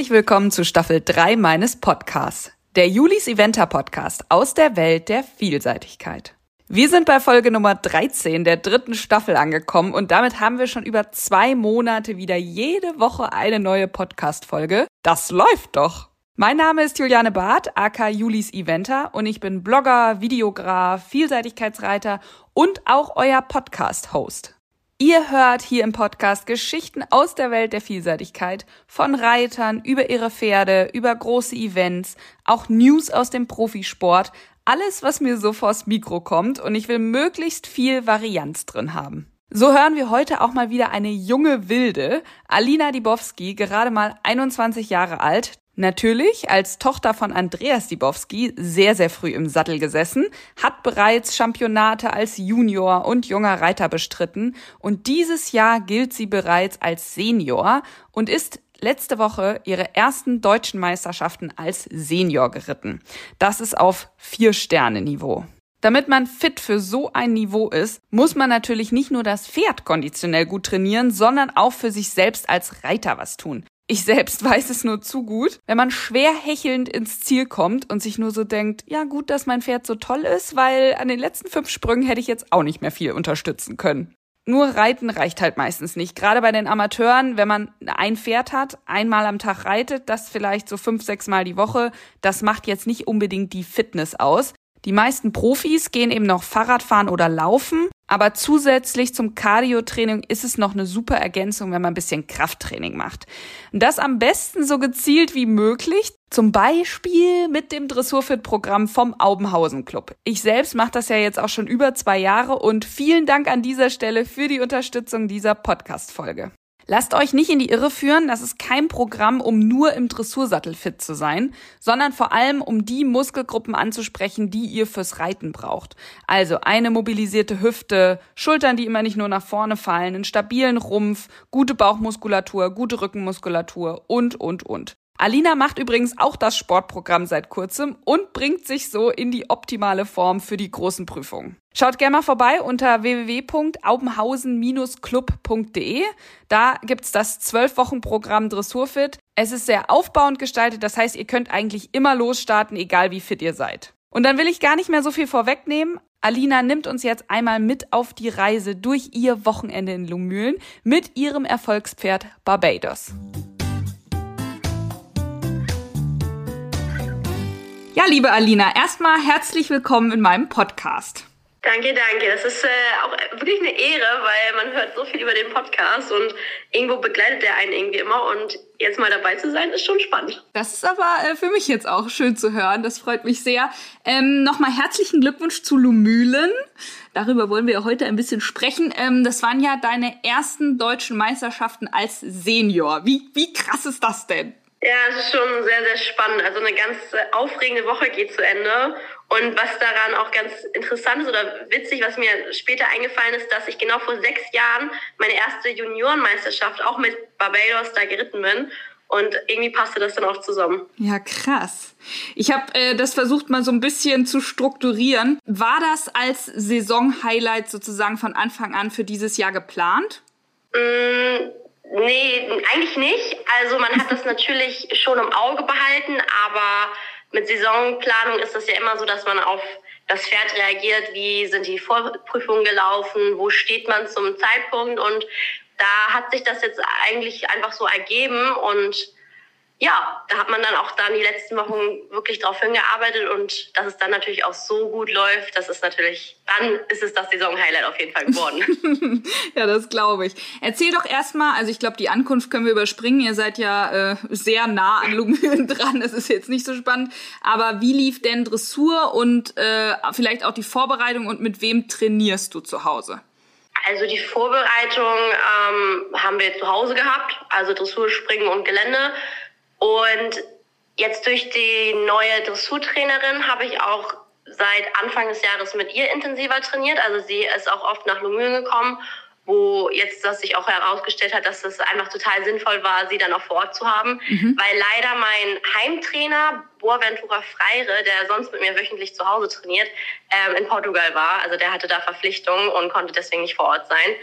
Herzlich willkommen zu Staffel 3 meines Podcasts, der Julis Eventer Podcast aus der Welt der Vielseitigkeit. Wir sind bei Folge Nummer 13 der dritten Staffel angekommen und damit haben wir schon über zwei Monate wieder jede Woche eine neue Podcast-Folge. Das läuft doch! Mein Name ist Juliane Barth, aka Julis Eventer und ich bin Blogger, Videograf, Vielseitigkeitsreiter und auch euer Podcast-Host. Ihr hört hier im Podcast Geschichten aus der Welt der Vielseitigkeit, von Reitern über ihre Pferde, über große Events, auch News aus dem Profisport, alles, was mir so vors Mikro kommt und ich will möglichst viel Varianz drin haben. So hören wir heute auch mal wieder eine junge Wilde, Alina Dibowski, gerade mal 21 Jahre alt, Natürlich als Tochter von Andreas Dibowski sehr, sehr früh im Sattel gesessen, hat bereits Championate als Junior und junger Reiter bestritten und dieses Jahr gilt sie bereits als Senior und ist letzte Woche ihre ersten deutschen Meisterschaften als Senior geritten. Das ist auf vier Sterne Niveau. Damit man fit für so ein Niveau ist, muss man natürlich nicht nur das Pferd konditionell gut trainieren, sondern auch für sich selbst als Reiter was tun. Ich selbst weiß es nur zu gut. Wenn man schwer hechelnd ins Ziel kommt und sich nur so denkt, ja gut, dass mein Pferd so toll ist, weil an den letzten fünf Sprüngen hätte ich jetzt auch nicht mehr viel unterstützen können. Nur Reiten reicht halt meistens nicht. Gerade bei den Amateuren, wenn man ein Pferd hat, einmal am Tag reitet, das vielleicht so fünf, sechs Mal die Woche, das macht jetzt nicht unbedingt die Fitness aus. Die meisten Profis gehen eben noch Fahrradfahren oder Laufen, aber zusätzlich zum Cardio-Training ist es noch eine super Ergänzung, wenn man ein bisschen Krafttraining macht. Und das am besten so gezielt wie möglich, zum Beispiel mit dem Dressurfit-Programm vom Aubenhausen Club. Ich selbst mache das ja jetzt auch schon über zwei Jahre und vielen Dank an dieser Stelle für die Unterstützung dieser Podcast-Folge. Lasst euch nicht in die Irre führen, das ist kein Programm, um nur im Dressursattel fit zu sein, sondern vor allem, um die Muskelgruppen anzusprechen, die ihr fürs Reiten braucht. Also eine mobilisierte Hüfte, Schultern, die immer nicht nur nach vorne fallen, einen stabilen Rumpf, gute Bauchmuskulatur, gute Rückenmuskulatur und, und, und. Alina macht übrigens auch das Sportprogramm seit kurzem und bringt sich so in die optimale Form für die großen Prüfungen. Schaut gerne mal vorbei unter www.aubenhausen-club.de. Da gibt's das 12-Wochen-Programm Dressurfit. Es ist sehr aufbauend gestaltet, das heißt, ihr könnt eigentlich immer losstarten, egal wie fit ihr seid. Und dann will ich gar nicht mehr so viel vorwegnehmen. Alina nimmt uns jetzt einmal mit auf die Reise durch ihr Wochenende in Lumülen mit ihrem Erfolgspferd Barbados. Ja, liebe Alina, erstmal herzlich willkommen in meinem Podcast. Danke, danke. Das ist äh, auch wirklich eine Ehre, weil man hört so viel über den Podcast und irgendwo begleitet der einen irgendwie immer und jetzt mal dabei zu sein, ist schon spannend. Das ist aber äh, für mich jetzt auch schön zu hören. Das freut mich sehr. Ähm, Nochmal herzlichen Glückwunsch zu Lumülen. Darüber wollen wir heute ein bisschen sprechen. Ähm, das waren ja deine ersten deutschen Meisterschaften als Senior. Wie, wie krass ist das denn? Ja, es ist schon sehr, sehr spannend. Also eine ganz aufregende Woche geht zu Ende. Und was daran auch ganz interessant ist oder witzig, was mir später eingefallen ist, dass ich genau vor sechs Jahren meine erste Juniorenmeisterschaft auch mit Barbados da geritten bin. Und irgendwie passte das dann auch zusammen. Ja, krass. Ich habe äh, das versucht mal so ein bisschen zu strukturieren. War das als Saison-Highlight sozusagen von Anfang an für dieses Jahr geplant? Mm Nee, eigentlich nicht. Also man hat das natürlich schon im Auge behalten, aber mit Saisonplanung ist das ja immer so, dass man auf das Pferd reagiert, wie sind die Vorprüfungen gelaufen, wo steht man zum Zeitpunkt? Und da hat sich das jetzt eigentlich einfach so ergeben und ja, da hat man dann auch dann die letzten Wochen wirklich drauf hingearbeitet und dass es dann natürlich auch so gut läuft, das ist natürlich, dann ist es das Saison-Highlight auf jeden Fall geworden. ja, das glaube ich. Erzähl doch erstmal, also ich glaube, die Ankunft können wir überspringen. Ihr seid ja äh, sehr nah an Lumülen dran, das ist jetzt nicht so spannend. Aber wie lief denn Dressur und äh, vielleicht auch die Vorbereitung und mit wem trainierst du zu Hause? Also die Vorbereitung ähm, haben wir zu Hause gehabt, also Dressur, Springen und Gelände. Und jetzt durch die neue Dressurtrainerin habe ich auch seit Anfang des Jahres mit ihr intensiver trainiert. Also sie ist auch oft nach Lumülen gekommen wo jetzt das sich auch herausgestellt hat, dass es einfach total sinnvoll war, sie dann auch vor Ort zu haben, mhm. weil leider mein Heimtrainer Boaventura Freire, der sonst mit mir wöchentlich zu Hause trainiert, ähm, in Portugal war. Also der hatte da Verpflichtungen und konnte deswegen nicht vor Ort sein.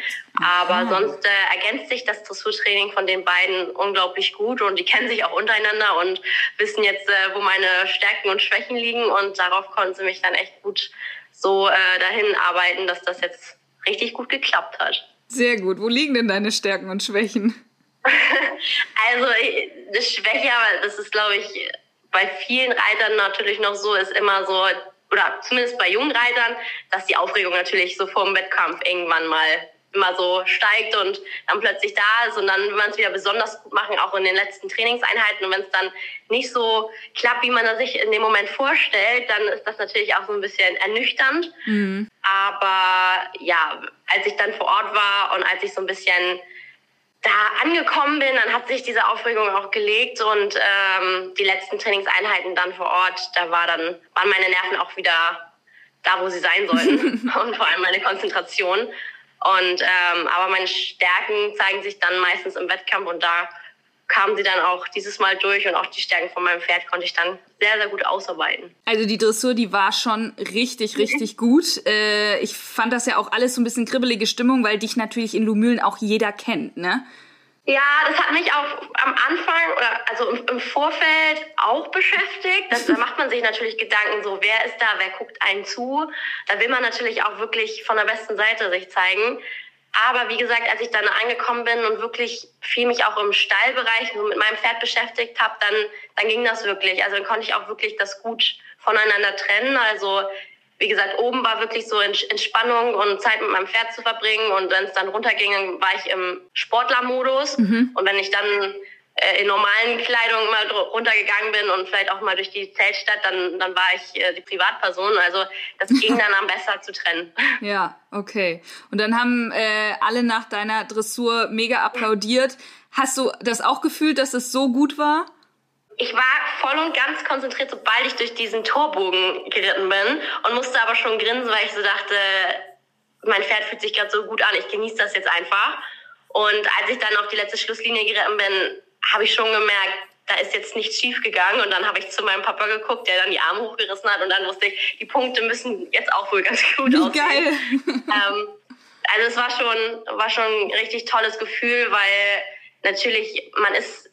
Aber mhm. sonst äh, ergänzt sich das Dressurtraining von den beiden unglaublich gut und die kennen sich auch untereinander und wissen jetzt, äh, wo meine Stärken und Schwächen liegen und darauf konnten sie mich dann echt gut so äh, dahin arbeiten, dass das jetzt richtig gut geklappt hat. Sehr gut. Wo liegen denn deine Stärken und Schwächen? also das Schwäche, aber das ist, glaube ich, bei vielen Reitern natürlich noch so, ist immer so, oder zumindest bei jungen Reitern, dass die Aufregung natürlich so vor dem Wettkampf irgendwann mal immer so steigt und dann plötzlich da ist und dann will man es wieder besonders gut machen, auch in den letzten Trainingseinheiten. Und wenn es dann nicht so klappt, wie man das sich in dem Moment vorstellt, dann ist das natürlich auch so ein bisschen ernüchternd. Mhm. Aber ja, als ich dann vor Ort war und als ich so ein bisschen da angekommen bin, dann hat sich diese Aufregung auch gelegt und ähm, die letzten Trainingseinheiten dann vor Ort, da war dann, waren meine Nerven auch wieder da, wo sie sein sollten und vor allem meine Konzentration. Und ähm, aber meine Stärken zeigen sich dann meistens im Wettkampf und da kamen sie dann auch dieses Mal durch und auch die Stärken von meinem Pferd konnte ich dann sehr, sehr gut ausarbeiten. Also die Dressur, die war schon richtig, richtig gut. Äh, ich fand das ja auch alles so ein bisschen kribbelige Stimmung, weil dich natürlich in Lumülen auch jeder kennt, ne? Ja, das hat mich auch am Anfang oder also im, im Vorfeld auch beschäftigt. Das, da macht man sich natürlich Gedanken, so wer ist da, wer guckt einen zu. Da will man natürlich auch wirklich von der besten Seite sich zeigen. Aber wie gesagt, als ich dann angekommen bin und wirklich viel mich auch im Stallbereich nur mit meinem Pferd beschäftigt habe, dann, dann ging das wirklich. Also dann konnte ich auch wirklich das gut voneinander trennen. Also wie gesagt, oben war wirklich so Entspannung und Zeit mit meinem Pferd zu verbringen. Und wenn es dann runterging, war ich im Sportlermodus. Mhm. Und wenn ich dann äh, in normalen Kleidung mal runtergegangen bin und vielleicht auch mal durch die Zeltstadt, dann, dann war ich äh, die Privatperson. Also das ging dann am besser zu trennen. Ja, okay. Und dann haben äh, alle nach deiner Dressur mega applaudiert. Hast du das auch gefühlt, dass es so gut war? Ich war voll und ganz konzentriert, sobald ich durch diesen Torbogen geritten bin und musste aber schon grinsen, weil ich so dachte, mein Pferd fühlt sich gerade so gut an, ich genieße das jetzt einfach. Und als ich dann auf die letzte Schlusslinie geritten bin, habe ich schon gemerkt, da ist jetzt nichts schief gegangen. Und dann habe ich zu meinem Papa geguckt, der dann die Arme hochgerissen hat. Und dann wusste ich, die Punkte müssen jetzt auch wohl ganz gut Wie aussehen. Geil. Ähm, also es war schon, war schon ein richtig tolles Gefühl, weil natürlich, man ist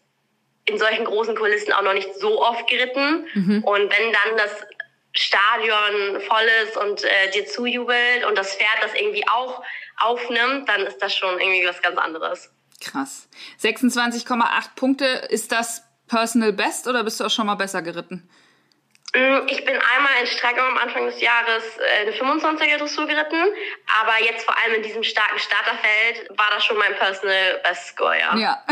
in solchen großen Kulissen auch noch nicht so oft geritten. Mhm. Und wenn dann das Stadion voll ist und äh, dir zujubelt und das Pferd das irgendwie auch aufnimmt, dann ist das schon irgendwie was ganz anderes. Krass. 26,8 Punkte, ist das Personal Best oder bist du auch schon mal besser geritten? Mm, ich bin einmal in Streckung am Anfang des Jahres äh, eine 25er Dressur geritten, aber jetzt vor allem in diesem starken Starterfeld war das schon mein Personal Best Score, ja. Ja,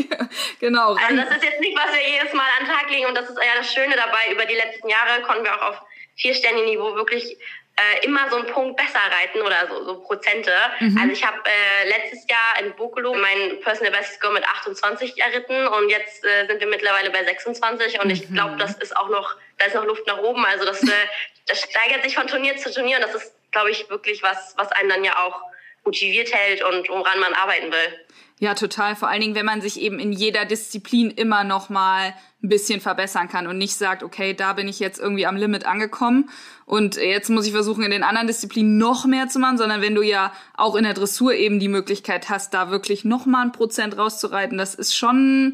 genau. Also das ist jetzt nicht, was wir jedes Mal an den Tag legen und das ist ja das Schöne dabei. Über die letzten Jahre konnten wir auch auf Vier-Sterne-Niveau wirklich äh, immer so einen Punkt besser reiten oder so, so Prozente. Mhm. Also ich habe äh, letztes Jahr in Bokolo mein Personal Best Score mit 28 erritten und jetzt äh, sind wir mittlerweile bei 26 und mhm. ich glaube, das ist auch noch, da ist noch Luft nach oben. Also das, äh, das steigert sich von Turnier zu Turnier und das ist, glaube ich, wirklich was, was einen dann ja auch motiviert hält und woran man arbeiten will. Ja, total. Vor allen Dingen, wenn man sich eben in jeder Disziplin immer noch mal ein bisschen verbessern kann und nicht sagt, okay, da bin ich jetzt irgendwie am Limit angekommen und jetzt muss ich versuchen, in den anderen Disziplinen noch mehr zu machen, sondern wenn du ja auch in der Dressur eben die Möglichkeit hast, da wirklich noch mal ein Prozent rauszureiten, das ist schon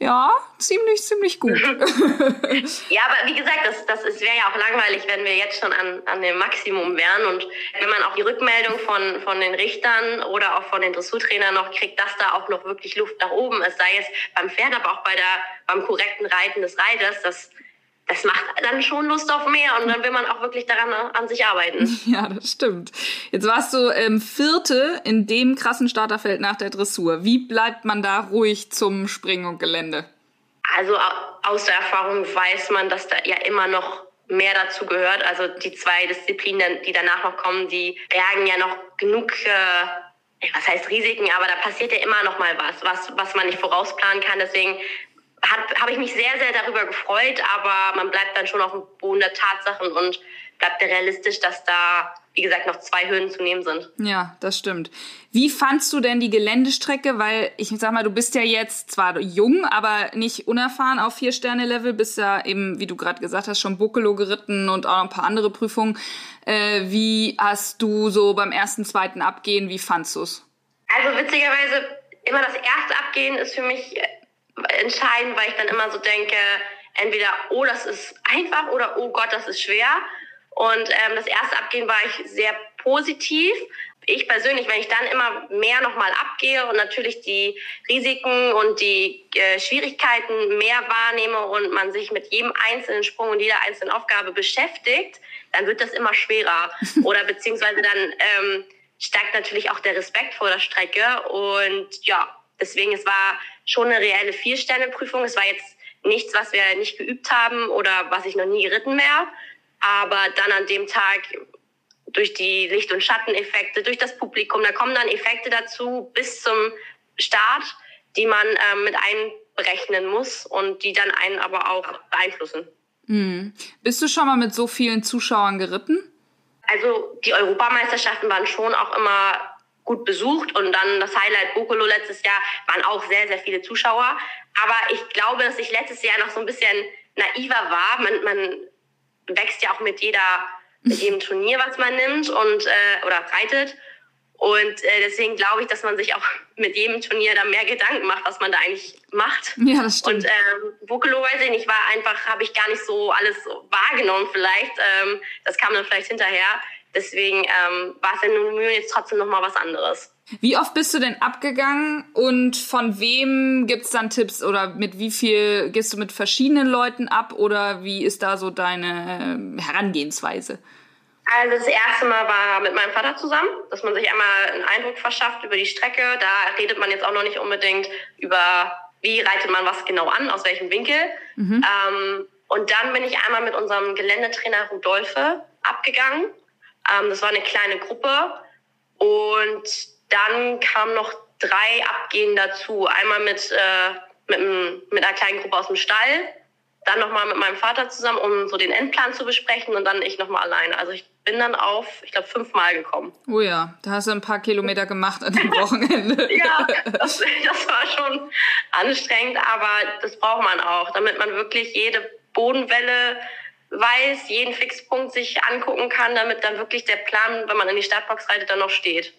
ja, ziemlich, ziemlich gut. ja, aber wie gesagt, das, das wäre ja auch langweilig, wenn wir jetzt schon an, an dem Maximum wären. Und wenn man auch die Rückmeldung von, von den Richtern oder auch von den Dressurtrainern noch kriegt, dass da auch noch wirklich Luft nach oben ist, sei es beim Pferd, aber auch bei der, beim korrekten Reiten des Reiters, das, das macht dann schon Lust auf mehr und dann will man auch wirklich daran an sich arbeiten. Ja, das stimmt. Jetzt warst du ähm, Vierte in dem krassen Starterfeld nach der Dressur. Wie bleibt man da ruhig zum Springen und Gelände? Also aus der Erfahrung weiß man, dass da ja immer noch mehr dazu gehört. Also die zwei Disziplinen, die danach noch kommen, die bergen ja noch genug, äh, was heißt Risiken, aber da passiert ja immer noch mal was, was, was man nicht vorausplanen kann. Deswegen habe ich mich sehr, sehr darüber gefreut, aber man bleibt dann schon auf dem Boden der Tatsachen und bleibt realistisch, dass da wie gesagt, noch zwei Hürden zu nehmen sind. Ja, das stimmt. Wie fandst du denn die Geländestrecke? Weil ich sag mal, du bist ja jetzt zwar jung, aber nicht unerfahren auf Vier-Sterne-Level, bist ja eben, wie du gerade gesagt hast, schon Buccelo geritten und auch noch ein paar andere Prüfungen. Äh, wie hast du so beim ersten, zweiten Abgehen, wie fandst du's? Also witzigerweise, immer das erste Abgehen ist für mich entscheidend, weil ich dann immer so denke, entweder, oh, das ist einfach oder oh Gott, das ist schwer. Und ähm, das erste Abgehen war ich sehr positiv. Ich persönlich, wenn ich dann immer mehr nochmal abgehe und natürlich die Risiken und die äh, Schwierigkeiten mehr wahrnehme und man sich mit jedem einzelnen Sprung und jeder einzelnen Aufgabe beschäftigt, dann wird das immer schwerer. Oder beziehungsweise dann ähm, steigt natürlich auch der Respekt vor der Strecke. Und ja, deswegen, es war schon eine reelle Vier-Sterne-Prüfung. Es war jetzt nichts, was wir nicht geübt haben oder was ich noch nie geritten wäre. Aber dann an dem Tag durch die Licht- und Schatteneffekte, durch das Publikum, da kommen dann Effekte dazu bis zum Start, die man äh, mit einberechnen muss und die dann einen aber auch beeinflussen. Mhm. Bist du schon mal mit so vielen Zuschauern geritten? Also die Europameisterschaften waren schon auch immer gut besucht und dann das Highlight Bokolo letztes Jahr waren auch sehr, sehr viele Zuschauer. Aber ich glaube, dass ich letztes Jahr noch so ein bisschen naiver war. Man, man wächst ja auch mit jeder, mit jedem Turnier, was man nimmt und äh, oder reitet. Und äh, deswegen glaube ich, dass man sich auch mit jedem Turnier da mehr Gedanken macht, was man da eigentlich macht. Ja, das stimmt. Und ähm, Vocalo, weiß ich nicht, war einfach, habe ich gar nicht so alles wahrgenommen vielleicht. Ähm, das kam dann vielleicht hinterher. Deswegen ähm, war es in Union jetzt trotzdem nochmal was anderes. Wie oft bist du denn abgegangen und von wem gibt's dann Tipps oder mit wie viel gehst du mit verschiedenen Leuten ab oder wie ist da so deine äh, Herangehensweise? Also das erste Mal war mit meinem Vater zusammen, dass man sich einmal einen Eindruck verschafft über die Strecke. Da redet man jetzt auch noch nicht unbedingt über, wie reitet man was genau an, aus welchem Winkel. Mhm. Ähm, und dann bin ich einmal mit unserem Geländetrainer Rudolfe abgegangen. Ähm, das war eine kleine Gruppe und dann kamen noch drei Abgehen dazu. Einmal mit, äh, mit, mit einer kleinen Gruppe aus dem Stall, dann nochmal mit meinem Vater zusammen, um so den Endplan zu besprechen und dann ich nochmal alleine. Also ich bin dann auf, ich glaube, fünfmal gekommen. Oh ja, da hast du ein paar Kilometer gemacht an dem Wochenende. ja, das, das war schon anstrengend, aber das braucht man auch, damit man wirklich jede Bodenwelle weiß, jeden Fixpunkt sich angucken kann, damit dann wirklich der Plan, wenn man in die Startbox reitet, dann noch steht.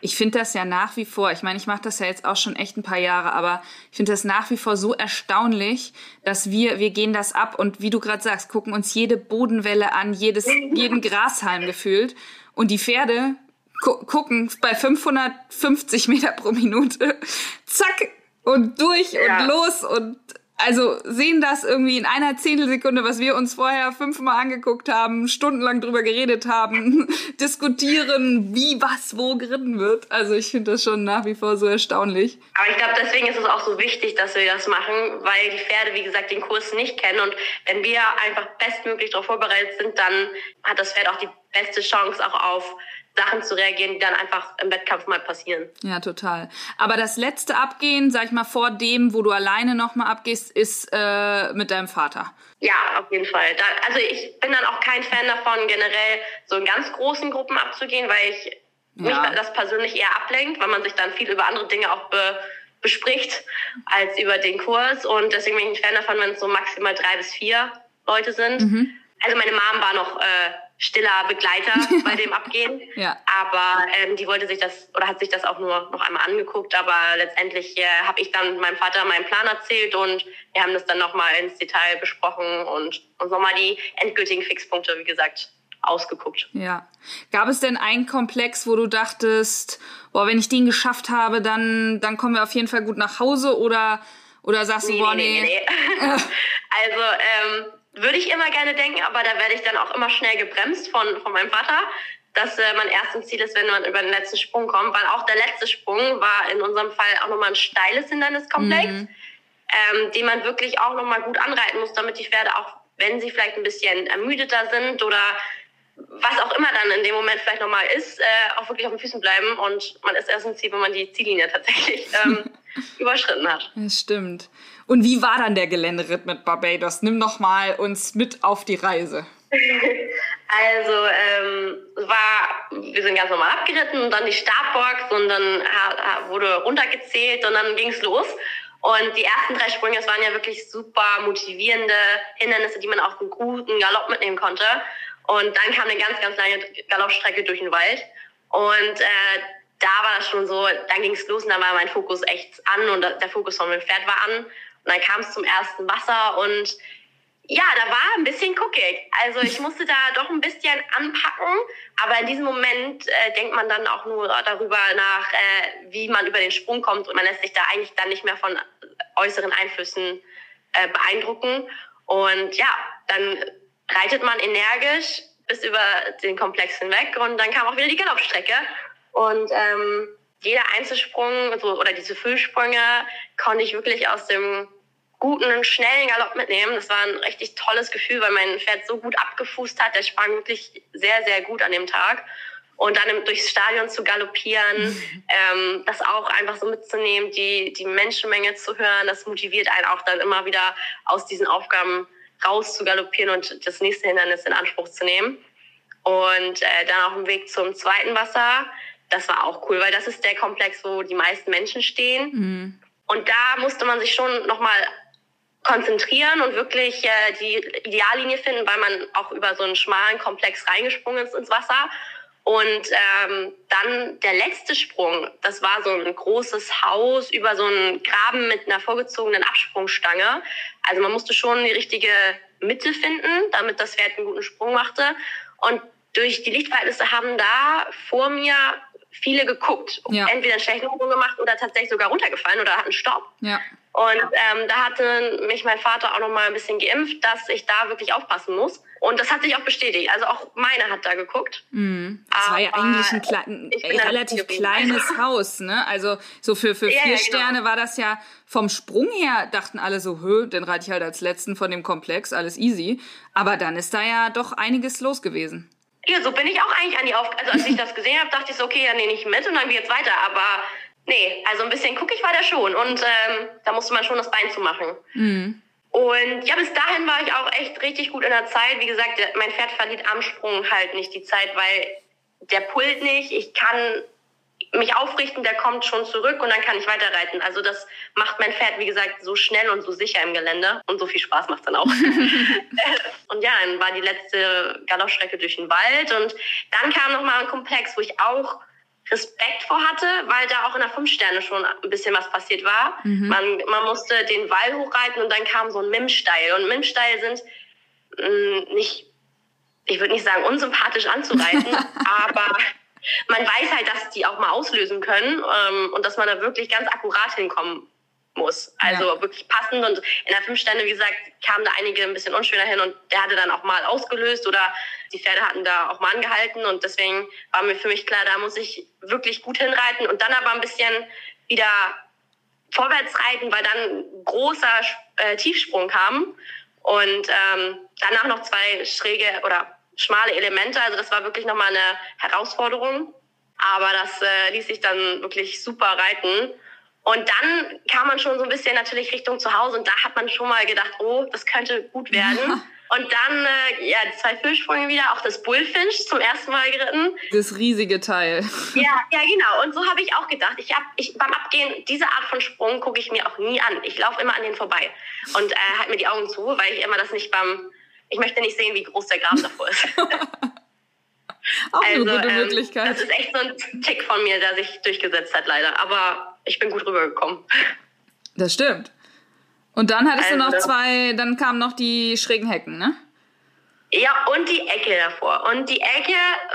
Ich finde das ja nach wie vor, ich meine, ich mache das ja jetzt auch schon echt ein paar Jahre, aber ich finde das nach wie vor so erstaunlich, dass wir, wir gehen das ab und wie du gerade sagst, gucken uns jede Bodenwelle an, jedes, jeden Grashalm gefühlt und die Pferde gu gucken bei 550 Meter pro Minute, zack, und durch ja. und los und also sehen das irgendwie in einer Zehntelsekunde, was wir uns vorher fünfmal angeguckt haben, stundenlang drüber geredet haben, diskutieren, wie was wo geritten wird. Also ich finde das schon nach wie vor so erstaunlich. Aber ich glaube, deswegen ist es auch so wichtig, dass wir das machen, weil die Pferde, wie gesagt, den Kurs nicht kennen. Und wenn wir einfach bestmöglich darauf vorbereitet sind, dann hat das Pferd auch die beste Chance auch auf Sachen zu reagieren, die dann einfach im Wettkampf mal passieren. Ja, total. Aber das letzte Abgehen, sag ich mal, vor dem, wo du alleine nochmal abgehst, ist äh, mit deinem Vater. Ja, auf jeden Fall. Da, also ich bin dann auch kein Fan davon, generell so in ganz großen Gruppen abzugehen, weil ich ja. mich das persönlich eher ablenkt, weil man sich dann viel über andere Dinge auch be, bespricht als über den Kurs. Und deswegen bin ich ein Fan davon, wenn es so maximal drei bis vier Leute sind. Mhm. Also meine Mom war noch äh, stiller Begleiter bei dem Abgehen. ja. Aber ähm, die wollte sich das oder hat sich das auch nur noch einmal angeguckt. Aber letztendlich äh, habe ich dann meinem Vater meinen Plan erzählt und wir haben das dann nochmal ins Detail besprochen und uns nochmal die endgültigen Fixpunkte, wie gesagt, ausgeguckt. Ja. Gab es denn einen Komplex, wo du dachtest, boah, wenn ich den geschafft habe, dann, dann kommen wir auf jeden Fall gut nach Hause oder, oder sagst nee, du, boah, nee. nee, nee. also, ähm, würde ich immer gerne denken, aber da werde ich dann auch immer schnell gebremst von, von meinem Vater, dass äh, mein erstes Ziel ist, wenn man über den letzten Sprung kommt, weil auch der letzte Sprung war in unserem Fall auch nochmal ein steiles Hinderniskomplex, mhm. ähm, den man wirklich auch nochmal gut anreiten muss, damit die Pferde auch, wenn sie vielleicht ein bisschen ermüdeter sind oder was auch immer dann in dem Moment vielleicht nochmal ist, äh, auch wirklich auf den Füßen bleiben und man ist erst im Ziel, wenn man die Ziellinie tatsächlich ähm, überschritten hat. Das stimmt. Und wie war dann der Geländeritt mit Barbados? Nimm noch mal uns mit auf die Reise. Also ähm, war, wir sind ganz normal abgeritten und dann die Startbox und dann wurde runtergezählt und dann ging's los. Und die ersten drei Sprünge, es waren ja wirklich super motivierende Hindernisse, die man auf einen guten Galopp mitnehmen konnte. Und dann kam eine ganz, ganz lange Galoppstrecke durch den Wald. Und äh, da war das schon so, dann ging es los und da war mein Fokus echt an und der Fokus von meinem Pferd war an. Und dann kam es zum ersten Wasser und ja, da war ein bisschen guckig. Also ich musste da doch ein bisschen anpacken, aber in diesem Moment äh, denkt man dann auch nur darüber nach, äh, wie man über den Sprung kommt und man lässt sich da eigentlich dann nicht mehr von äußeren Einflüssen äh, beeindrucken. Und ja, dann reitet man energisch bis über den Komplex hinweg und dann kam auch wieder die Galoppstrecke. Und ähm, jeder Einzelsprung so, oder diese Füllsprünge konnte ich wirklich aus dem guten, schnellen Galopp mitnehmen. Das war ein richtig tolles Gefühl, weil mein Pferd so gut abgefußt hat. Der sprang wirklich sehr, sehr gut an dem Tag. Und dann durchs Stadion zu galoppieren, ähm, das auch einfach so mitzunehmen, die, die Menschenmenge zu hören, das motiviert einen auch dann immer wieder aus diesen Aufgaben raus zu galoppieren und das nächste Hindernis in Anspruch zu nehmen. Und äh, dann auf dem Weg zum zweiten Wasser, das war auch cool, weil das ist der Komplex, wo die meisten Menschen stehen. Mhm. Und da musste man sich schon nochmal konzentrieren und wirklich äh, die Ideallinie finden, weil man auch über so einen schmalen Komplex reingesprungen ist ins Wasser. Und ähm, dann der letzte Sprung, das war so ein großes Haus über so einen Graben mit einer vorgezogenen Absprungstange. Also man musste schon die richtige Mitte finden, damit das Pferd einen guten Sprung machte. Und durch die Lichtverhältnisse haben da vor mir viele geguckt. Ja. Entweder einen schlechten Sprung gemacht oder tatsächlich sogar runtergefallen oder hatten Stopp. Ja. Und ähm, da hatte mich mein Vater auch noch mal ein bisschen geimpft, dass ich da wirklich aufpassen muss. Und das hat sich auch bestätigt. Also auch meine hat da geguckt. Mm, das war ja eigentlich ein, klein, ein relativ kleines Haus, ne? Also so für, für ja, vier ja, genau. Sterne war das ja vom Sprung her, dachten alle so, hö, den reite ich halt als letzten von dem Komplex, alles easy. Aber dann ist da ja doch einiges los gewesen. Ja, so bin ich auch eigentlich an die Aufgabe. Also als ich das gesehen habe, dachte ich so, okay, ja, nehme ich mit und dann geht's weiter. Aber Nee, also ein bisschen guckig war der schon und ähm, da musste man schon das Bein zu machen. Mhm. Und ja, bis dahin war ich auch echt richtig gut in der Zeit. Wie gesagt, mein Pferd verliert am Sprung halt nicht die Zeit, weil der pullt nicht. Ich kann mich aufrichten, der kommt schon zurück und dann kann ich weiterreiten. Also das macht mein Pferd, wie gesagt, so schnell und so sicher im Gelände und so viel Spaß macht dann auch. und ja, dann war die letzte Galoppstrecke durch den Wald und dann kam noch mal ein Komplex, wo ich auch Respekt vor hatte, weil da auch in der Fünf-Sterne schon ein bisschen was passiert war. Mhm. Man, man musste den Wall hochreiten und dann kam so ein Mim-Steil. Und Mim-Steil sind mh, mm, nicht, ich würde nicht sagen unsympathisch anzureiten, aber man weiß halt, dass die auch mal auslösen können ähm, und dass man da wirklich ganz akkurat hinkommen muss. Also ja. wirklich passend. Und in der Fünf-Sterne, wie gesagt, kamen da einige ein bisschen unschöner hin und der hatte dann auch mal ausgelöst oder die Pferde hatten da auch mal angehalten. Und deswegen war mir für mich klar, da muss ich wirklich gut hinreiten und dann aber ein bisschen wieder vorwärts reiten, weil dann großer äh, Tiefsprung kam und ähm, danach noch zwei schräge oder schmale Elemente. Also das war wirklich nochmal eine Herausforderung. Aber das äh, ließ sich dann wirklich super reiten. Und dann kam man schon so ein bisschen natürlich Richtung zu Hause und da hat man schon mal gedacht, oh, das könnte gut werden. Ja. Und dann, äh, ja, zwei Fischsprünge wieder, auch das Bullfinch zum ersten Mal geritten. Das riesige Teil. Ja, ja, genau. Und so habe ich auch gedacht. Ich hab, ich, beim Abgehen, diese Art von Sprung gucke ich mir auch nie an. Ich laufe immer an denen vorbei und äh, halte mir die Augen zu, weil ich immer das nicht beim, ich möchte nicht sehen, wie groß der Graben davor ist. auch also, eine gute ähm, Möglichkeit. Das ist echt so ein Tick von mir, der sich durchgesetzt hat, leider. Aber ich bin gut rübergekommen. Das stimmt. Und dann hattest also, du noch also- zwei, dann kamen noch die schrägen Hecken, ne? Ja, und die Ecke davor. Und die Ecke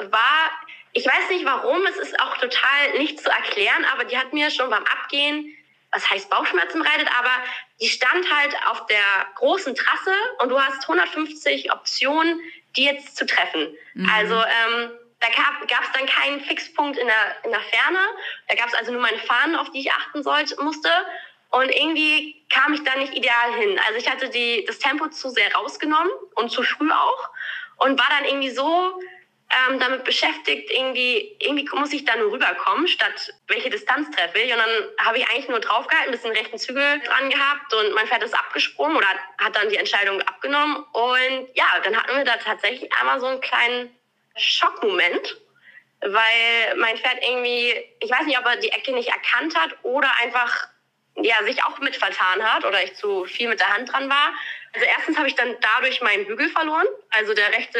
war, ich weiß nicht warum, es ist auch total nicht zu erklären, aber die hat mir schon beim Abgehen, was heißt Bauchschmerzen bereitet, aber die stand halt auf der großen Trasse und du hast 150 Optionen, die jetzt zu treffen. Mhm. Also ähm, da gab es dann keinen Fixpunkt in der, in der Ferne. Da gab es also nur meine Fahnen, auf die ich achten sollte, musste. Und irgendwie kam ich da nicht ideal hin. Also ich hatte die, das Tempo zu sehr rausgenommen und zu früh auch und war dann irgendwie so ähm, damit beschäftigt, irgendwie, irgendwie muss ich da nur rüberkommen, statt welche Distanz treffe ich. Und dann habe ich eigentlich nur draufgehalten, ein bisschen rechten Zügel dran gehabt und mein Pferd ist abgesprungen oder hat dann die Entscheidung abgenommen. Und ja, dann hatten wir da tatsächlich einmal so einen kleinen Schockmoment, weil mein Pferd irgendwie, ich weiß nicht, ob er die Ecke nicht erkannt hat oder einfach ja, sich auch mit vertan hat oder ich zu viel mit der Hand dran war. Also erstens habe ich dann dadurch meinen Bügel verloren, also der rechte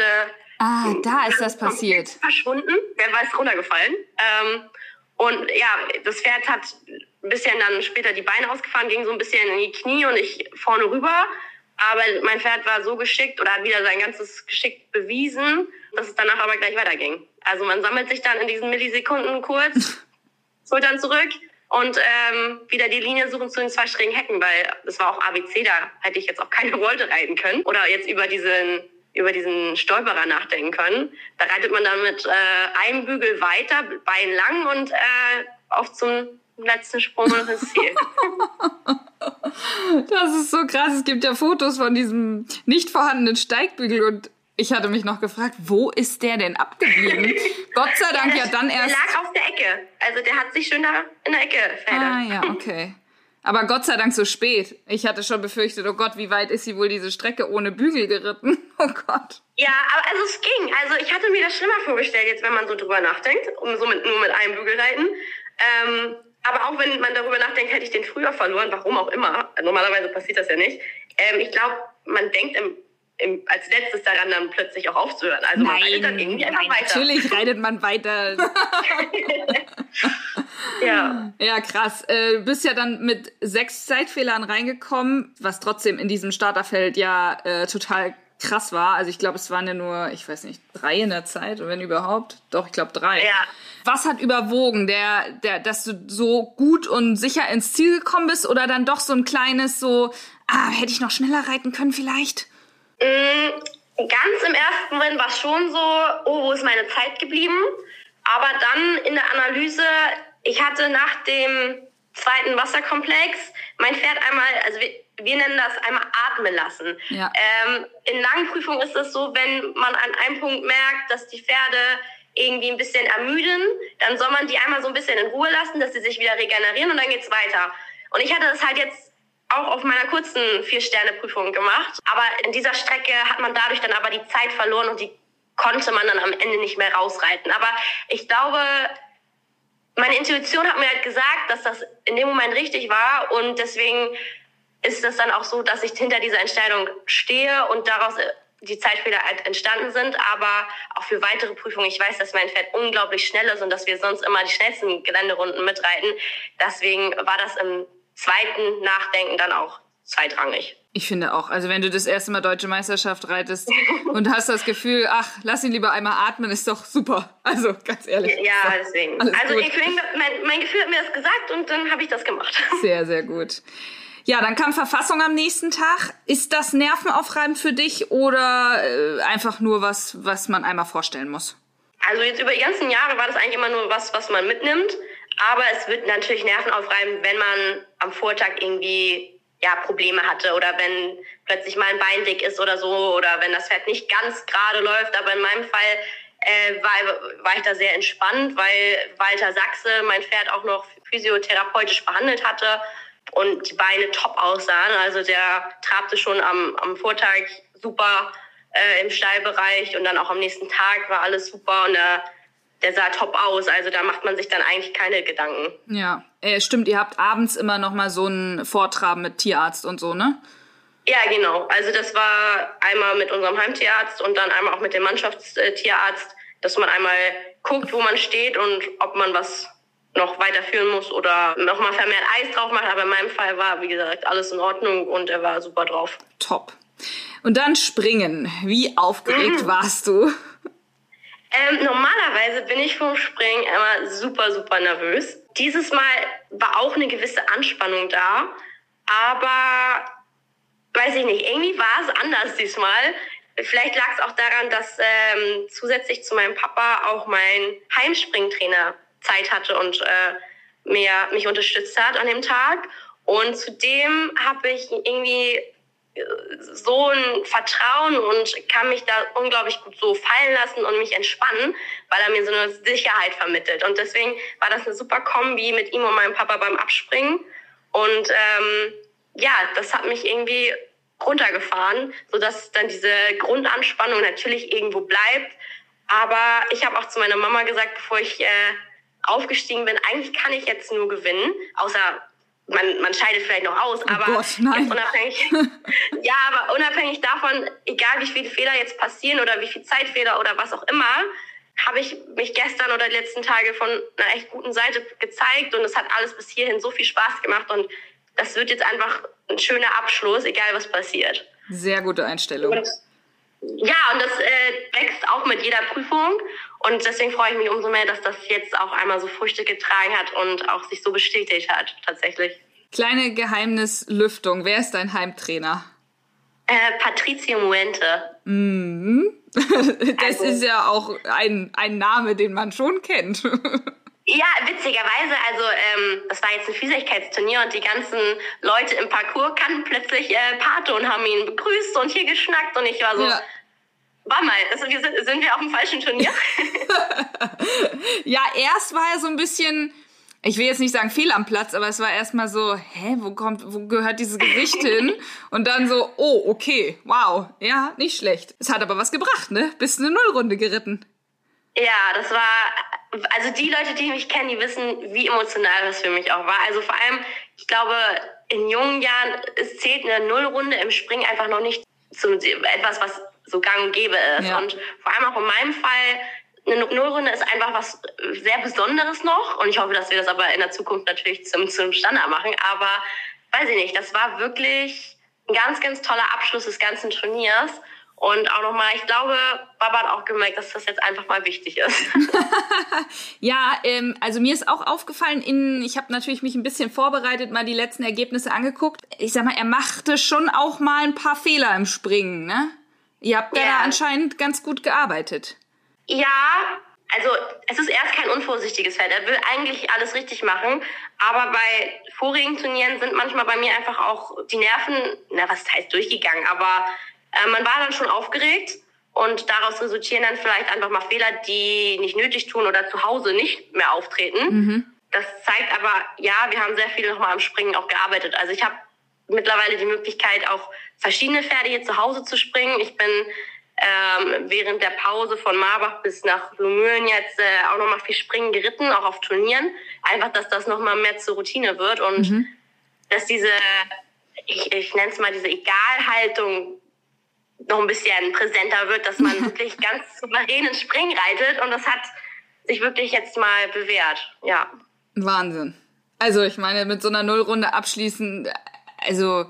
Ah, da ist das passiert. Verschwunden, der war runtergefallen. Ähm, und ja, das Pferd hat ein bisschen dann später die Beine ausgefahren, ging so ein bisschen in die Knie und ich vorne rüber. Aber mein Pferd war so geschickt oder hat wieder sein ganzes Geschick bewiesen, dass es danach aber gleich weiterging. Also man sammelt sich dann in diesen Millisekunden kurz, Schultern zurück und ähm, wieder die Linie suchen zu den zwei schrägen Hecken, weil das war auch ABC, da hätte ich jetzt auch keine Wolte reiten können. Oder jetzt über diesen über diesen Stolperer nachdenken können. Da reitet man dann mit äh, einem Bügel weiter, Bein lang und äh, auf zum letzten Sprung und ins Ziel. das ist so krass. Es gibt ja Fotos von diesem nicht vorhandenen Steigbügel und ich hatte mich noch gefragt, wo ist der denn abgeblieben? Gott sei Dank ja, ja dann erst. Der lag auf der Ecke. Also der hat sich schön da in der Ecke verändert. Ah ja, okay. Aber Gott sei Dank so spät. Ich hatte schon befürchtet, oh Gott, wie weit ist sie wohl diese Strecke ohne Bügel geritten? Oh Gott. Ja, aber also es ging. Also ich hatte mir das schlimmer vorgestellt, jetzt wenn man so drüber nachdenkt, um so mit, nur mit einem Bügel reiten. Ähm, aber auch wenn man darüber nachdenkt, hätte ich den früher verloren, warum auch immer. Normalerweise passiert das ja nicht. Ähm, ich glaube, man denkt im, im, als letztes daran, dann plötzlich auch aufzuhören. Also nein, man reitet dann irgendwie einfach nein, weiter. Natürlich reitet man weiter. ja. Ja, krass. Äh, du bist ja dann mit sechs Zeitfehlern reingekommen, was trotzdem in diesem Starterfeld ja äh, total krass war. Also ich glaube, es waren ja nur, ich weiß nicht, drei in der Zeit, wenn überhaupt. Doch, ich glaube drei. Ja. Was hat überwogen? Der, der, dass du so gut und sicher ins Ziel gekommen bist oder dann doch so ein kleines so, ah, hätte ich noch schneller reiten können vielleicht? Mm, ganz im ersten Moment war es schon so, oh, wo ist meine Zeit geblieben? Aber dann in der Analyse, ich hatte nach dem zweiten Wasserkomplex mein Pferd einmal, also wir, wir nennen das einmal atmen lassen. Ja. Ähm, in langen Prüfungen ist es so, wenn man an einem Punkt merkt, dass die Pferde irgendwie ein bisschen ermüden, dann soll man die einmal so ein bisschen in Ruhe lassen, dass sie sich wieder regenerieren und dann geht's weiter. Und ich hatte das halt jetzt auch auf meiner kurzen Vier-Sterne-Prüfung gemacht. Aber in dieser Strecke hat man dadurch dann aber die Zeit verloren und die konnte man dann am Ende nicht mehr rausreiten. Aber ich glaube, meine Intuition hat mir halt gesagt, dass das in dem Moment richtig war und deswegen ist es dann auch so, dass ich hinter dieser Entscheidung stehe und daraus die Zeitfehler halt entstanden sind, aber auch für weitere Prüfungen. Ich weiß, dass mein Pferd unglaublich schnell ist und dass wir sonst immer die schnellsten Geländerunden mitreiten. Deswegen war das im zweiten Nachdenken dann auch zweitrangig. Ich finde auch. Also wenn du das erste Mal deutsche Meisterschaft reitest und hast das Gefühl, ach, lass ihn lieber einmal atmen, ist doch super. Also ganz ehrlich. Ja, deswegen. Also ich, mein, mein Gefühl hat mir das gesagt und dann habe ich das gemacht. Sehr, sehr gut. Ja, dann kam Verfassung am nächsten Tag. Ist das nervenaufreibend für dich oder äh, einfach nur was, was man einmal vorstellen muss? Also jetzt über die ganzen Jahre war das eigentlich immer nur was, was man mitnimmt. Aber es wird natürlich nervenaufreibend, wenn man am Vortag irgendwie ja, Probleme hatte oder wenn plötzlich mal ein Bein dick ist oder so oder wenn das Pferd nicht ganz gerade läuft. Aber in meinem Fall äh, war, war ich da sehr entspannt, weil Walter Sachse mein Pferd auch noch physiotherapeutisch behandelt hatte und die Beine top aussahen. Also der trabte schon am, am Vortag super äh, im Stallbereich und dann auch am nächsten Tag war alles super und der, der sah top aus. Also da macht man sich dann eigentlich keine Gedanken. Ja, äh, stimmt. Ihr habt abends immer noch mal so einen Vortraben mit Tierarzt und so, ne? Ja, genau. Also das war einmal mit unserem Heimtierarzt und dann einmal auch mit dem Mannschaftstierarzt, dass man einmal guckt, wo man steht und ob man was noch weiterführen muss oder nochmal vermehrt Eis drauf macht. Aber in meinem Fall war, wie gesagt, alles in Ordnung und er war super drauf. Top. Und dann springen. Wie aufgeregt mhm. warst du? Ähm, normalerweise bin ich vom Springen immer super, super nervös. Dieses Mal war auch eine gewisse Anspannung da, aber weiß ich nicht, irgendwie war es anders diesmal. Vielleicht lag es auch daran, dass ähm, zusätzlich zu meinem Papa auch mein Heimspringtrainer Zeit hatte und äh, mir, mich unterstützt hat an dem Tag. Und zudem habe ich irgendwie so ein Vertrauen und kann mich da unglaublich gut so fallen lassen und mich entspannen, weil er mir so eine Sicherheit vermittelt. Und deswegen war das eine super Kombi mit ihm und meinem Papa beim Abspringen. Und ähm, ja, das hat mich irgendwie runtergefahren, sodass dann diese Grundanspannung natürlich irgendwo bleibt. Aber ich habe auch zu meiner Mama gesagt, bevor ich äh, aufgestiegen bin, eigentlich kann ich jetzt nur gewinnen, außer man, man scheidet vielleicht noch aus, oh aber Gott, nein. unabhängig, ja, aber unabhängig davon, egal wie viele Fehler jetzt passieren oder wie viel Zeitfehler oder was auch immer, habe ich mich gestern oder die letzten Tage von einer echt guten Seite gezeigt und es hat alles bis hierhin so viel Spaß gemacht und das wird jetzt einfach ein schöner Abschluss, egal was passiert. Sehr gute Einstellung. Und, ja, und das äh, wächst auch mit jeder Prüfung und deswegen freue ich mich umso mehr, dass das jetzt auch einmal so Früchte getragen hat und auch sich so bestätigt hat, tatsächlich. Kleine Geheimnislüftung. Wer ist dein Heimtrainer? Äh, Patricio Muente. Mhm. Das also, ist ja auch ein, ein Name, den man schon kennt. Ja, witzigerweise, also ähm, das war jetzt ein Vielseitigkeitsturnier und die ganzen Leute im Parcours kannten plötzlich äh, Pato und haben ihn begrüßt und hier geschnackt und ich war so, ja. Warte mal, also wir sind, sind wir auf dem falschen Turnier? ja, erst war er so ein bisschen, ich will jetzt nicht sagen fehl am Platz, aber es war erstmal so, hä, wo kommt, wo gehört dieses Gesicht hin? Und dann so, oh, okay, wow, ja, nicht schlecht. Es hat aber was gebracht, ne? Bist eine Nullrunde geritten. Ja, das war, also die Leute, die mich kennen, die wissen, wie emotional das für mich auch war. Also vor allem, ich glaube, in jungen Jahren, es zählt eine Nullrunde im Springen einfach noch nicht zu etwas, was so gang und gäbe ist. Ja. Und vor allem auch in meinem Fall, eine Nullrunde ist einfach was sehr Besonderes noch. Und ich hoffe, dass wir das aber in der Zukunft natürlich zum, zum Standard machen. Aber weiß ich nicht, das war wirklich ein ganz, ganz toller Abschluss des ganzen Turniers. Und auch nochmal, ich glaube, Baba hat auch gemerkt, dass das jetzt einfach mal wichtig ist. ja, ähm, also mir ist auch aufgefallen, in, ich habe natürlich mich ein bisschen vorbereitet, mal die letzten Ergebnisse angeguckt. Ich sag mal, er machte schon auch mal ein paar Fehler im Springen, ne? Ihr habt ja. da anscheinend ganz gut gearbeitet. Ja, also es ist erst kein unvorsichtiges Feld. Er will eigentlich alles richtig machen, aber bei vorigen Turnieren sind manchmal bei mir einfach auch die Nerven, na was heißt durchgegangen, aber äh, man war dann schon aufgeregt und daraus resultieren dann vielleicht einfach mal Fehler, die nicht nötig tun oder zu Hause nicht mehr auftreten. Mhm. Das zeigt aber, ja, wir haben sehr viel nochmal am Springen auch gearbeitet. Also ich habe mittlerweile die Möglichkeit, auch verschiedene Pferde hier zu Hause zu springen. Ich bin ähm, während der Pause von Marbach bis nach Lumülen jetzt äh, auch nochmal viel Springen geritten, auch auf Turnieren. Einfach, dass das nochmal mehr zur Routine wird und mhm. dass diese, ich, ich nenne es mal diese Egalhaltung noch ein bisschen präsenter wird, dass man wirklich ganz souverän ins Springen reitet und das hat sich wirklich jetzt mal bewährt, ja. Wahnsinn. Also ich meine, mit so einer Nullrunde abschließen, also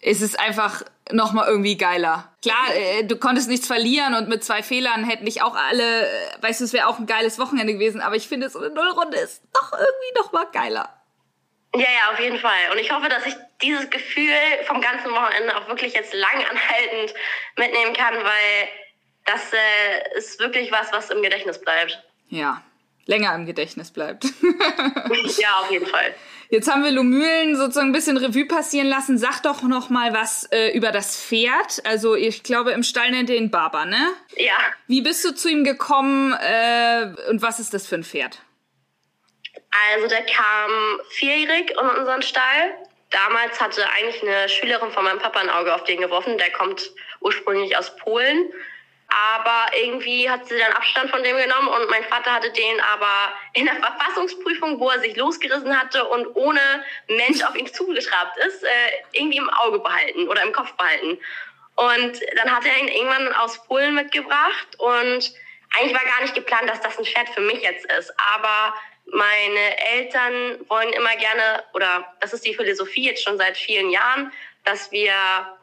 ist es einfach noch mal irgendwie geiler. Klar, äh, du konntest nichts verlieren und mit zwei Fehlern hätten dich auch alle, äh, weißt du, es wäre auch ein geiles Wochenende gewesen, aber ich finde, so eine Nullrunde ist doch irgendwie noch mal geiler. Ja, ja, auf jeden Fall. Und ich hoffe, dass ich dieses Gefühl vom ganzen Wochenende auch wirklich jetzt lang anhaltend mitnehmen kann, weil das äh, ist wirklich was, was im Gedächtnis bleibt. Ja, länger im Gedächtnis bleibt. ja, auf jeden Fall. Jetzt haben wir Lomühlen sozusagen ein bisschen Revue passieren lassen. Sag doch noch mal was äh, über das Pferd. Also ich glaube, im Stall nennt ihr ihn Baba, ne? Ja. Wie bist du zu ihm gekommen äh, und was ist das für ein Pferd? Also der kam vierjährig in unseren Stall. Damals hatte eigentlich eine Schülerin von meinem Papa ein Auge auf den geworfen. Der kommt ursprünglich aus Polen aber irgendwie hat sie dann Abstand von dem genommen und mein Vater hatte den aber in der Verfassungsprüfung, wo er sich losgerissen hatte und ohne Mensch auf ihn zugetrabt ist, äh, irgendwie im Auge behalten oder im Kopf behalten. Und dann hat er ihn irgendwann aus Polen mitgebracht und eigentlich war gar nicht geplant, dass das ein Pferd für mich jetzt ist, aber meine Eltern wollen immer gerne, oder das ist die Philosophie jetzt schon seit vielen Jahren, dass wir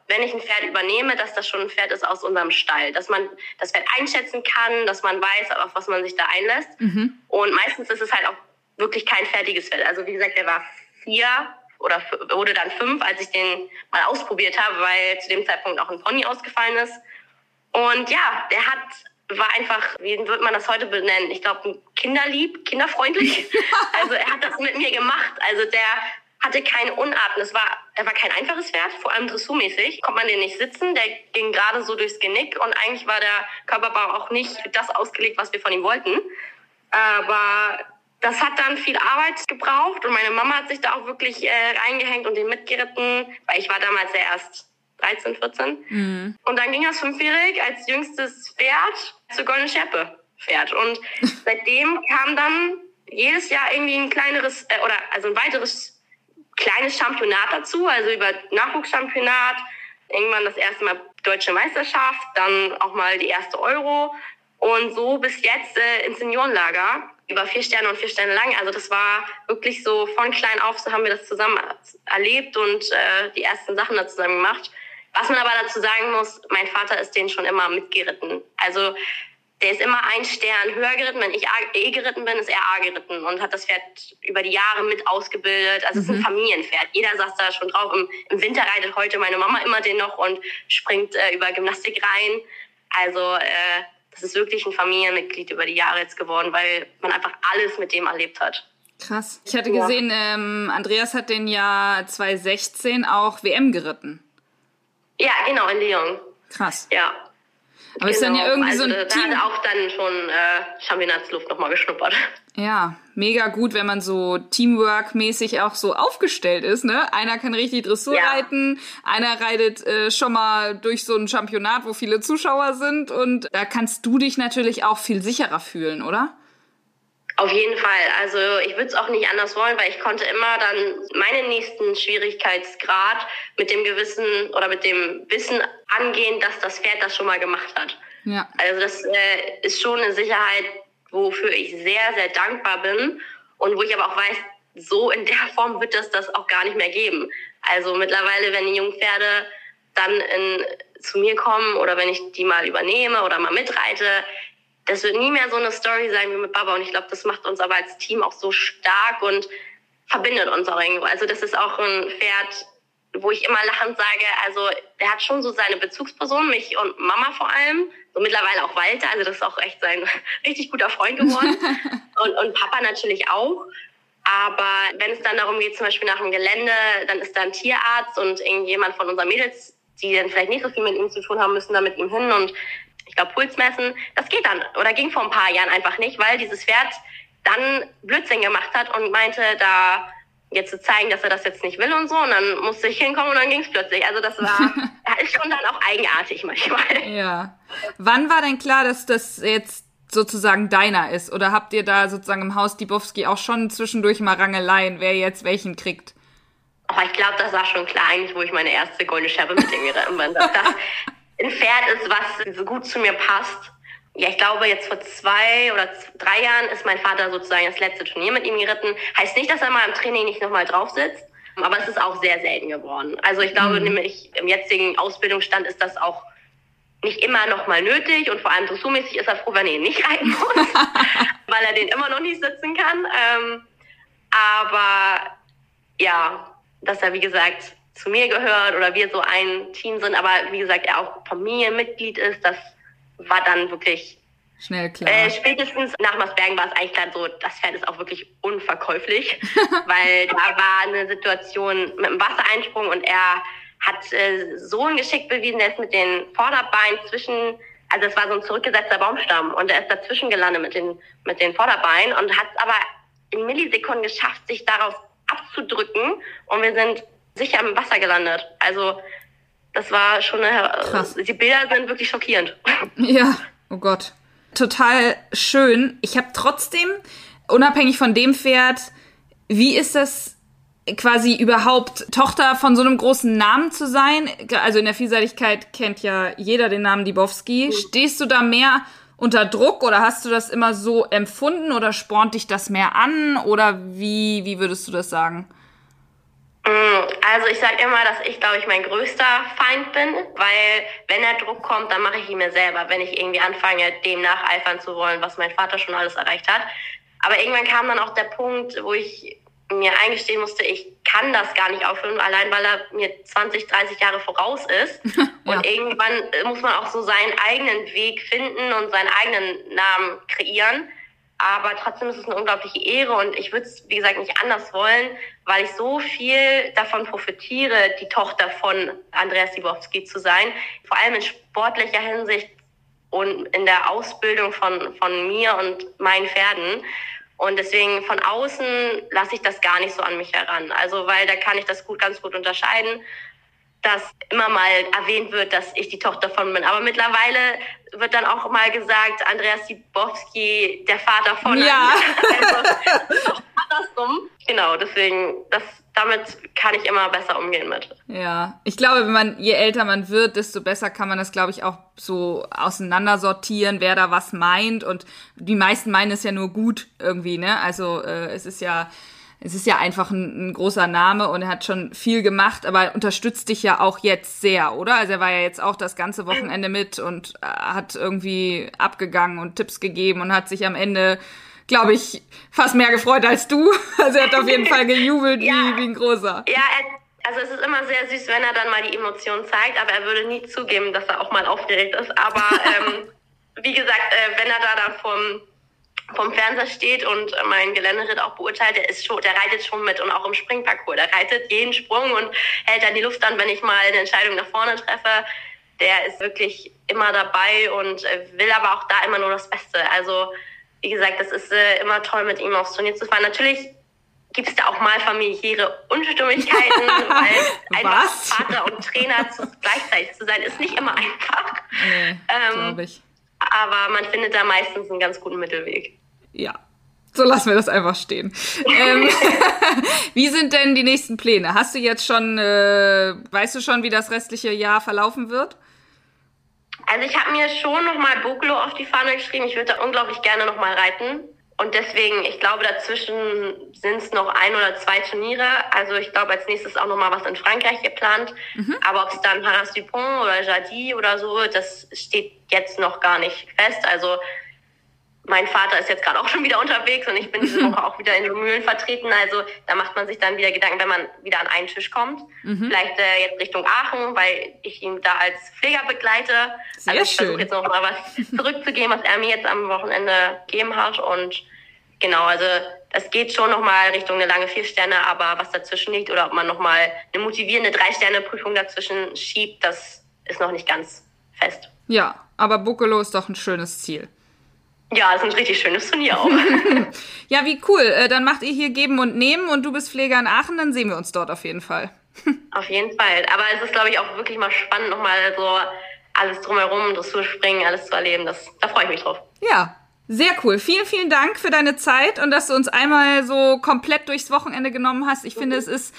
wenn ich ein Pferd übernehme, dass das schon ein Pferd ist aus unserem Stall, dass man das Pferd einschätzen kann, dass man weiß, auf was man sich da einlässt. Mhm. Und meistens ist es halt auch wirklich kein fertiges Pferd. Also wie gesagt, der war vier oder wurde dann fünf, als ich den mal ausprobiert habe, weil zu dem Zeitpunkt auch ein Pony ausgefallen ist. Und ja, der hat war einfach, wie würde man das heute benennen? Ich glaube, kinderlieb, kinderfreundlich. also er hat das mit mir gemacht. Also der hatte keine Unarten. Es war, er war kein einfaches Pferd, vor allem dressurmäßig. Konnte man den nicht sitzen, der ging gerade so durchs Genick und eigentlich war der Körperbau auch nicht das ausgelegt, was wir von ihm wollten. Aber das hat dann viel Arbeit gebraucht und meine Mama hat sich da auch wirklich äh, reingehängt und den mitgeritten, weil ich war damals ja erst 13, 14. Mhm. Und dann ging das fünfjährig als jüngstes Pferd zur Goldene Schärpe Pferd. Und seitdem kam dann jedes Jahr irgendwie ein kleineres äh, oder also ein weiteres kleines Championat dazu, also über Nachwuchschampionat, irgendwann das erste Mal deutsche Meisterschaft, dann auch mal die erste Euro und so bis jetzt äh, ins Seniorenlager über vier Sterne und vier Sterne lang. Also das war wirklich so von klein auf, so haben wir das zusammen erlebt und äh, die ersten Sachen da zusammen gemacht. Was man aber dazu sagen muss, mein Vater ist den schon immer mitgeritten. Also der ist immer ein Stern höher geritten. Wenn ich E geritten bin, ist er A geritten und hat das Pferd über die Jahre mit ausgebildet. Also mhm. es ist ein mhm. Familienpferd. Jeder saß da schon drauf. Im, Im, Winter reitet heute meine Mama immer den noch und springt äh, über Gymnastik rein. Also äh, das ist wirklich ein Familienmitglied über die Jahre jetzt geworden, weil man einfach alles mit dem erlebt hat. Krass. Ich hatte gesehen, ja. ähm, Andreas hat den Jahr 2016 auch WM geritten. Ja, genau, in Lyon. Krass. Ja. Aber genau. ist dann ja irgendwie also, so ein da Team. hat auch dann schon äh, Championatsluft nochmal geschnuppert. Ja, mega gut, wenn man so Teamwork-mäßig auch so aufgestellt ist, ne? Einer kann richtig Dressur ja. reiten, einer reitet äh, schon mal durch so ein Championat, wo viele Zuschauer sind und da kannst du dich natürlich auch viel sicherer fühlen, oder? Auf jeden Fall. Also ich würde es auch nicht anders wollen, weil ich konnte immer dann meinen nächsten Schwierigkeitsgrad mit dem Gewissen oder mit dem Wissen angehen, dass das Pferd das schon mal gemacht hat. Ja. Also das äh, ist schon eine Sicherheit, wofür ich sehr, sehr dankbar bin und wo ich aber auch weiß, so in der Form wird es das auch gar nicht mehr geben. Also mittlerweile, wenn die Jungpferde dann in, zu mir kommen oder wenn ich die mal übernehme oder mal mitreite, das wird nie mehr so eine Story sein wie mit Baba. Und ich glaube, das macht uns aber als Team auch so stark und verbindet uns auch irgendwo. Also das ist auch ein Pferd, wo ich immer lachend sage, also der hat schon so seine Bezugsperson, mich und Mama vor allem, so mittlerweile auch Walter, also das ist auch echt sein richtig guter Freund geworden und, und Papa natürlich auch. Aber wenn es dann darum geht, zum Beispiel nach dem Gelände, dann ist da ein Tierarzt und irgendjemand von unseren Mädels, die dann vielleicht nicht so viel mit ihm zu tun haben, müssen da mit ihm hin und ich glaube, Puls messen, das geht dann oder ging vor ein paar Jahren einfach nicht, weil dieses Pferd dann Blödsinn gemacht hat und meinte, da jetzt zu zeigen, dass er das jetzt nicht will und so. Und dann musste ich hinkommen und dann ging es plötzlich. Also das war, ist schon dann auch eigenartig manchmal. Ja. Wann war denn klar, dass das jetzt sozusagen deiner ist? Oder habt ihr da sozusagen im Haus Dibowski auch schon zwischendurch mal Rangeleien, wer jetzt welchen kriegt? Oh, ich glaube, das war schon klar eigentlich, wo ich meine erste goldene Scherbe mit dem geritten bin. Das, ein Pferd ist, was so gut zu mir passt. Ja, ich glaube, jetzt vor zwei oder drei Jahren ist mein Vater sozusagen das letzte Turnier mit ihm geritten. Heißt nicht, dass er mal im Training nicht nochmal drauf sitzt, aber es ist auch sehr selten geworden. Also ich glaube mhm. nämlich, im jetzigen Ausbildungsstand ist das auch nicht immer nochmal nötig und vor allem dressurmäßig ist er froh, wenn er ihn nicht reiten muss, weil er den immer noch nicht sitzen kann. Ähm, aber ja, dass er, wie gesagt, zu mir gehört oder wir so ein Team sind, aber wie gesagt, er auch Familienmitglied ist, das war dann wirklich Schnell klar. Äh, spätestens nach Masbergen war es eigentlich klar so, das Pferd ist auch wirklich unverkäuflich, weil da war eine Situation mit dem Wassereinsprung und er hat äh, so ein Geschick bewiesen, er ist mit den Vorderbeinen zwischen, also es war so ein zurückgesetzter Baumstamm und er ist dazwischen gelandet mit den, mit den Vorderbeinen und hat es aber in Millisekunden geschafft, sich daraus abzudrücken und wir sind sicher im Wasser gelandet. Also das war schon eine, Krass. die Bilder sind wirklich schockierend. Ja, oh Gott. Total schön. Ich habe trotzdem, unabhängig von dem Pferd, wie ist das quasi überhaupt Tochter von so einem großen Namen zu sein? Also in der Vielseitigkeit kennt ja jeder den Namen Dibowski. Mhm. Stehst du da mehr unter Druck oder hast du das immer so empfunden oder spornt dich das mehr an oder wie, wie würdest du das sagen? Mm, also ich sage immer, dass ich, glaube ich, mein größter Feind bin, weil wenn der Druck kommt, dann mache ich ihn mir selber, wenn ich irgendwie anfange, dem nacheifern zu wollen, was mein Vater schon alles erreicht hat. Aber irgendwann kam dann auch der Punkt, wo ich mir eingestehen musste, ich kann das gar nicht aufhören, allein weil er mir 20, 30 Jahre voraus ist. ja. Und irgendwann muss man auch so seinen eigenen Weg finden und seinen eigenen Namen kreieren. Aber trotzdem ist es eine unglaubliche Ehre und ich würde es, wie gesagt, nicht anders wollen, weil ich so viel davon profitiere, die Tochter von Andreas Sibowski zu sein, vor allem in sportlicher Hinsicht und in der Ausbildung von, von mir und meinen Pferden. Und deswegen von außen lasse ich das gar nicht so an mich heran. Also, weil da kann ich das gut, ganz gut unterscheiden, dass immer mal erwähnt wird, dass ich die Tochter von bin. Aber mittlerweile wird dann auch mal gesagt, Andreas Sibowski, der Vater von. Ja. also, andersrum. Genau, deswegen, das, damit kann ich immer besser umgehen mit. Ja, ich glaube, wenn man, je älter man wird, desto besser kann man das, glaube ich, auch so auseinandersortieren, wer da was meint. Und die meisten meinen es ja nur gut irgendwie, ne? Also äh, es ist ja, es ist ja einfach ein, ein, großer Name und er hat schon viel gemacht, aber er unterstützt dich ja auch jetzt sehr, oder? Also er war ja jetzt auch das ganze Wochenende mit und äh, hat irgendwie abgegangen und Tipps gegeben und hat sich am Ende glaube ich, fast mehr gefreut als du. Also er hat auf jeden Fall gejubelt ja. wie, wie ein großer. Ja, also es ist immer sehr süß, wenn er dann mal die Emotionen zeigt, aber er würde nie zugeben, dass er auch mal aufgeregt ist. Aber ähm, wie gesagt, äh, wenn er da dann vom, vom Fernseher steht und mein Geländeritt auch beurteilt, der ist schon, der reitet schon mit und auch im Springparcours. Der reitet jeden Sprung und hält dann die Luft an, wenn ich mal eine Entscheidung nach vorne treffe. Der ist wirklich immer dabei und will aber auch da immer nur das Beste. Also wie gesagt, das ist äh, immer toll, mit ihm aufs Turnier zu fahren. Natürlich gibt es da auch mal familiäre Unstimmigkeiten, weil einfach Vater und Trainer zu, gleichzeitig zu sein, ist nicht immer einfach. Nee, ähm, glaube ich. Aber man findet da meistens einen ganz guten Mittelweg. Ja, so lassen wir das einfach stehen. ähm, wie sind denn die nächsten Pläne? Hast du jetzt schon, äh, weißt du schon, wie das restliche Jahr verlaufen wird? Also ich habe mir schon nochmal Boglo auf die Fahne geschrieben. Ich würde da unglaublich gerne nochmal reiten. Und deswegen, ich glaube, dazwischen sind es noch ein oder zwei Turniere. Also ich glaube, als nächstes auch nochmal was in Frankreich geplant. Mhm. Aber ob es dann Haras Dupont oder Jardy oder so, das steht jetzt noch gar nicht fest. Also mein Vater ist jetzt gerade auch schon wieder unterwegs und ich bin diese Woche auch wieder in Mühlen vertreten. Also da macht man sich dann wieder Gedanken, wenn man wieder an einen Tisch kommt. Mhm. Vielleicht äh, jetzt Richtung Aachen, weil ich ihn da als Pfleger begleite. Sehr also ich versuche jetzt noch mal was zurückzugeben, was er mir jetzt am Wochenende gegeben hat. Und genau, also das geht schon noch mal Richtung eine lange vier Sterne, aber was dazwischen liegt oder ob man noch mal eine motivierende drei Sterne Prüfung dazwischen schiebt, das ist noch nicht ganz fest. Ja, aber Buccolo ist doch ein schönes Ziel. Ja, ist ein richtig schönes Turnier auch. ja, wie cool. Äh, dann macht ihr hier Geben und Nehmen und du bist Pfleger in Aachen, dann sehen wir uns dort auf jeden Fall. auf jeden Fall. Aber es ist, glaube ich, auch wirklich mal spannend, nochmal so alles drumherum, Dressurspringen, alles zu erleben. Das, da freue ich mich drauf. Ja, sehr cool. Vielen, vielen Dank für deine Zeit und dass du uns einmal so komplett durchs Wochenende genommen hast. Ich mhm. finde, es ist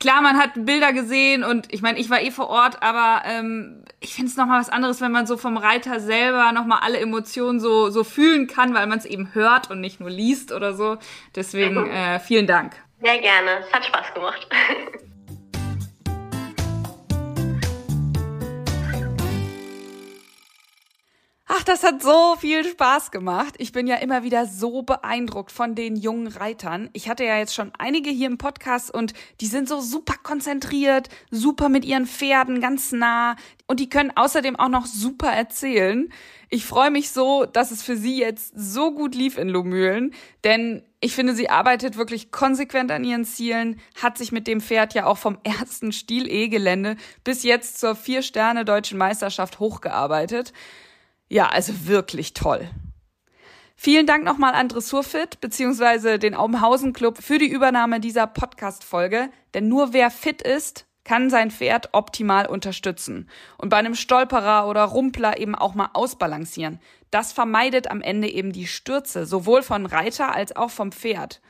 klar, man hat Bilder gesehen und ich meine, ich war eh vor Ort, aber ähm, ich finde es nochmal was anderes, wenn man so vom Reiter selber nochmal alle Emotionen so, so fühlen kann, weil man es eben hört und nicht nur liest oder so. Deswegen mhm. äh, vielen Dank. Sehr gerne. Es hat Spaß gemacht. das hat so viel Spaß gemacht. Ich bin ja immer wieder so beeindruckt von den jungen Reitern. Ich hatte ja jetzt schon einige hier im Podcast und die sind so super konzentriert, super mit ihren Pferden ganz nah und die können außerdem auch noch super erzählen. Ich freue mich so, dass es für sie jetzt so gut lief in Lomühlen, denn ich finde, sie arbeitet wirklich konsequent an ihren Zielen, hat sich mit dem Pferd ja auch vom ersten Stil-E-Gelände bis jetzt zur Vier-Sterne Deutschen Meisterschaft hochgearbeitet. Ja, also wirklich toll. Vielen Dank nochmal an Dressurfit bzw. den Aubenhausen Club für die Übernahme dieser Podcast-Folge, denn nur wer fit ist, kann sein Pferd optimal unterstützen und bei einem Stolperer oder Rumpler eben auch mal ausbalancieren. Das vermeidet am Ende eben die Stürze, sowohl von Reiter als auch vom Pferd.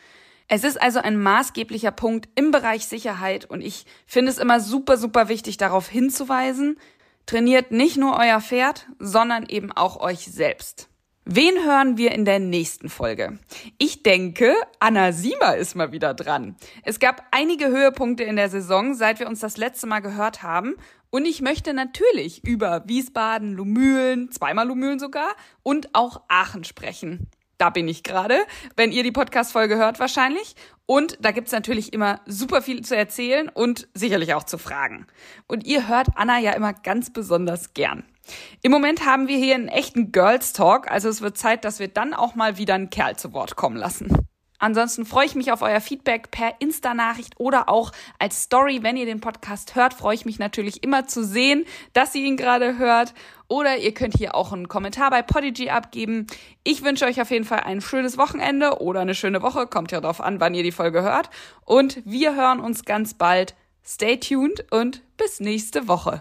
Es ist also ein maßgeblicher Punkt im Bereich Sicherheit und ich finde es immer super, super wichtig, darauf hinzuweisen, Trainiert nicht nur euer Pferd, sondern eben auch euch selbst. Wen hören wir in der nächsten Folge? Ich denke, Anna Siemer ist mal wieder dran. Es gab einige Höhepunkte in der Saison, seit wir uns das letzte Mal gehört haben. Und ich möchte natürlich über Wiesbaden, Lumülen, zweimal Lumülen sogar, und auch Aachen sprechen. Da bin ich gerade, wenn ihr die Podcast-Folge hört wahrscheinlich. Und da gibt's natürlich immer super viel zu erzählen und sicherlich auch zu fragen. Und ihr hört Anna ja immer ganz besonders gern. Im Moment haben wir hier einen echten Girls Talk, also es wird Zeit, dass wir dann auch mal wieder einen Kerl zu Wort kommen lassen. Ansonsten freue ich mich auf euer Feedback per Insta-Nachricht oder auch als Story. Wenn ihr den Podcast hört, freue ich mich natürlich immer zu sehen, dass ihr ihn gerade hört. Oder ihr könnt hier auch einen Kommentar bei Podigy abgeben. Ich wünsche euch auf jeden Fall ein schönes Wochenende oder eine schöne Woche. Kommt ja darauf an, wann ihr die Folge hört. Und wir hören uns ganz bald. Stay tuned und bis nächste Woche.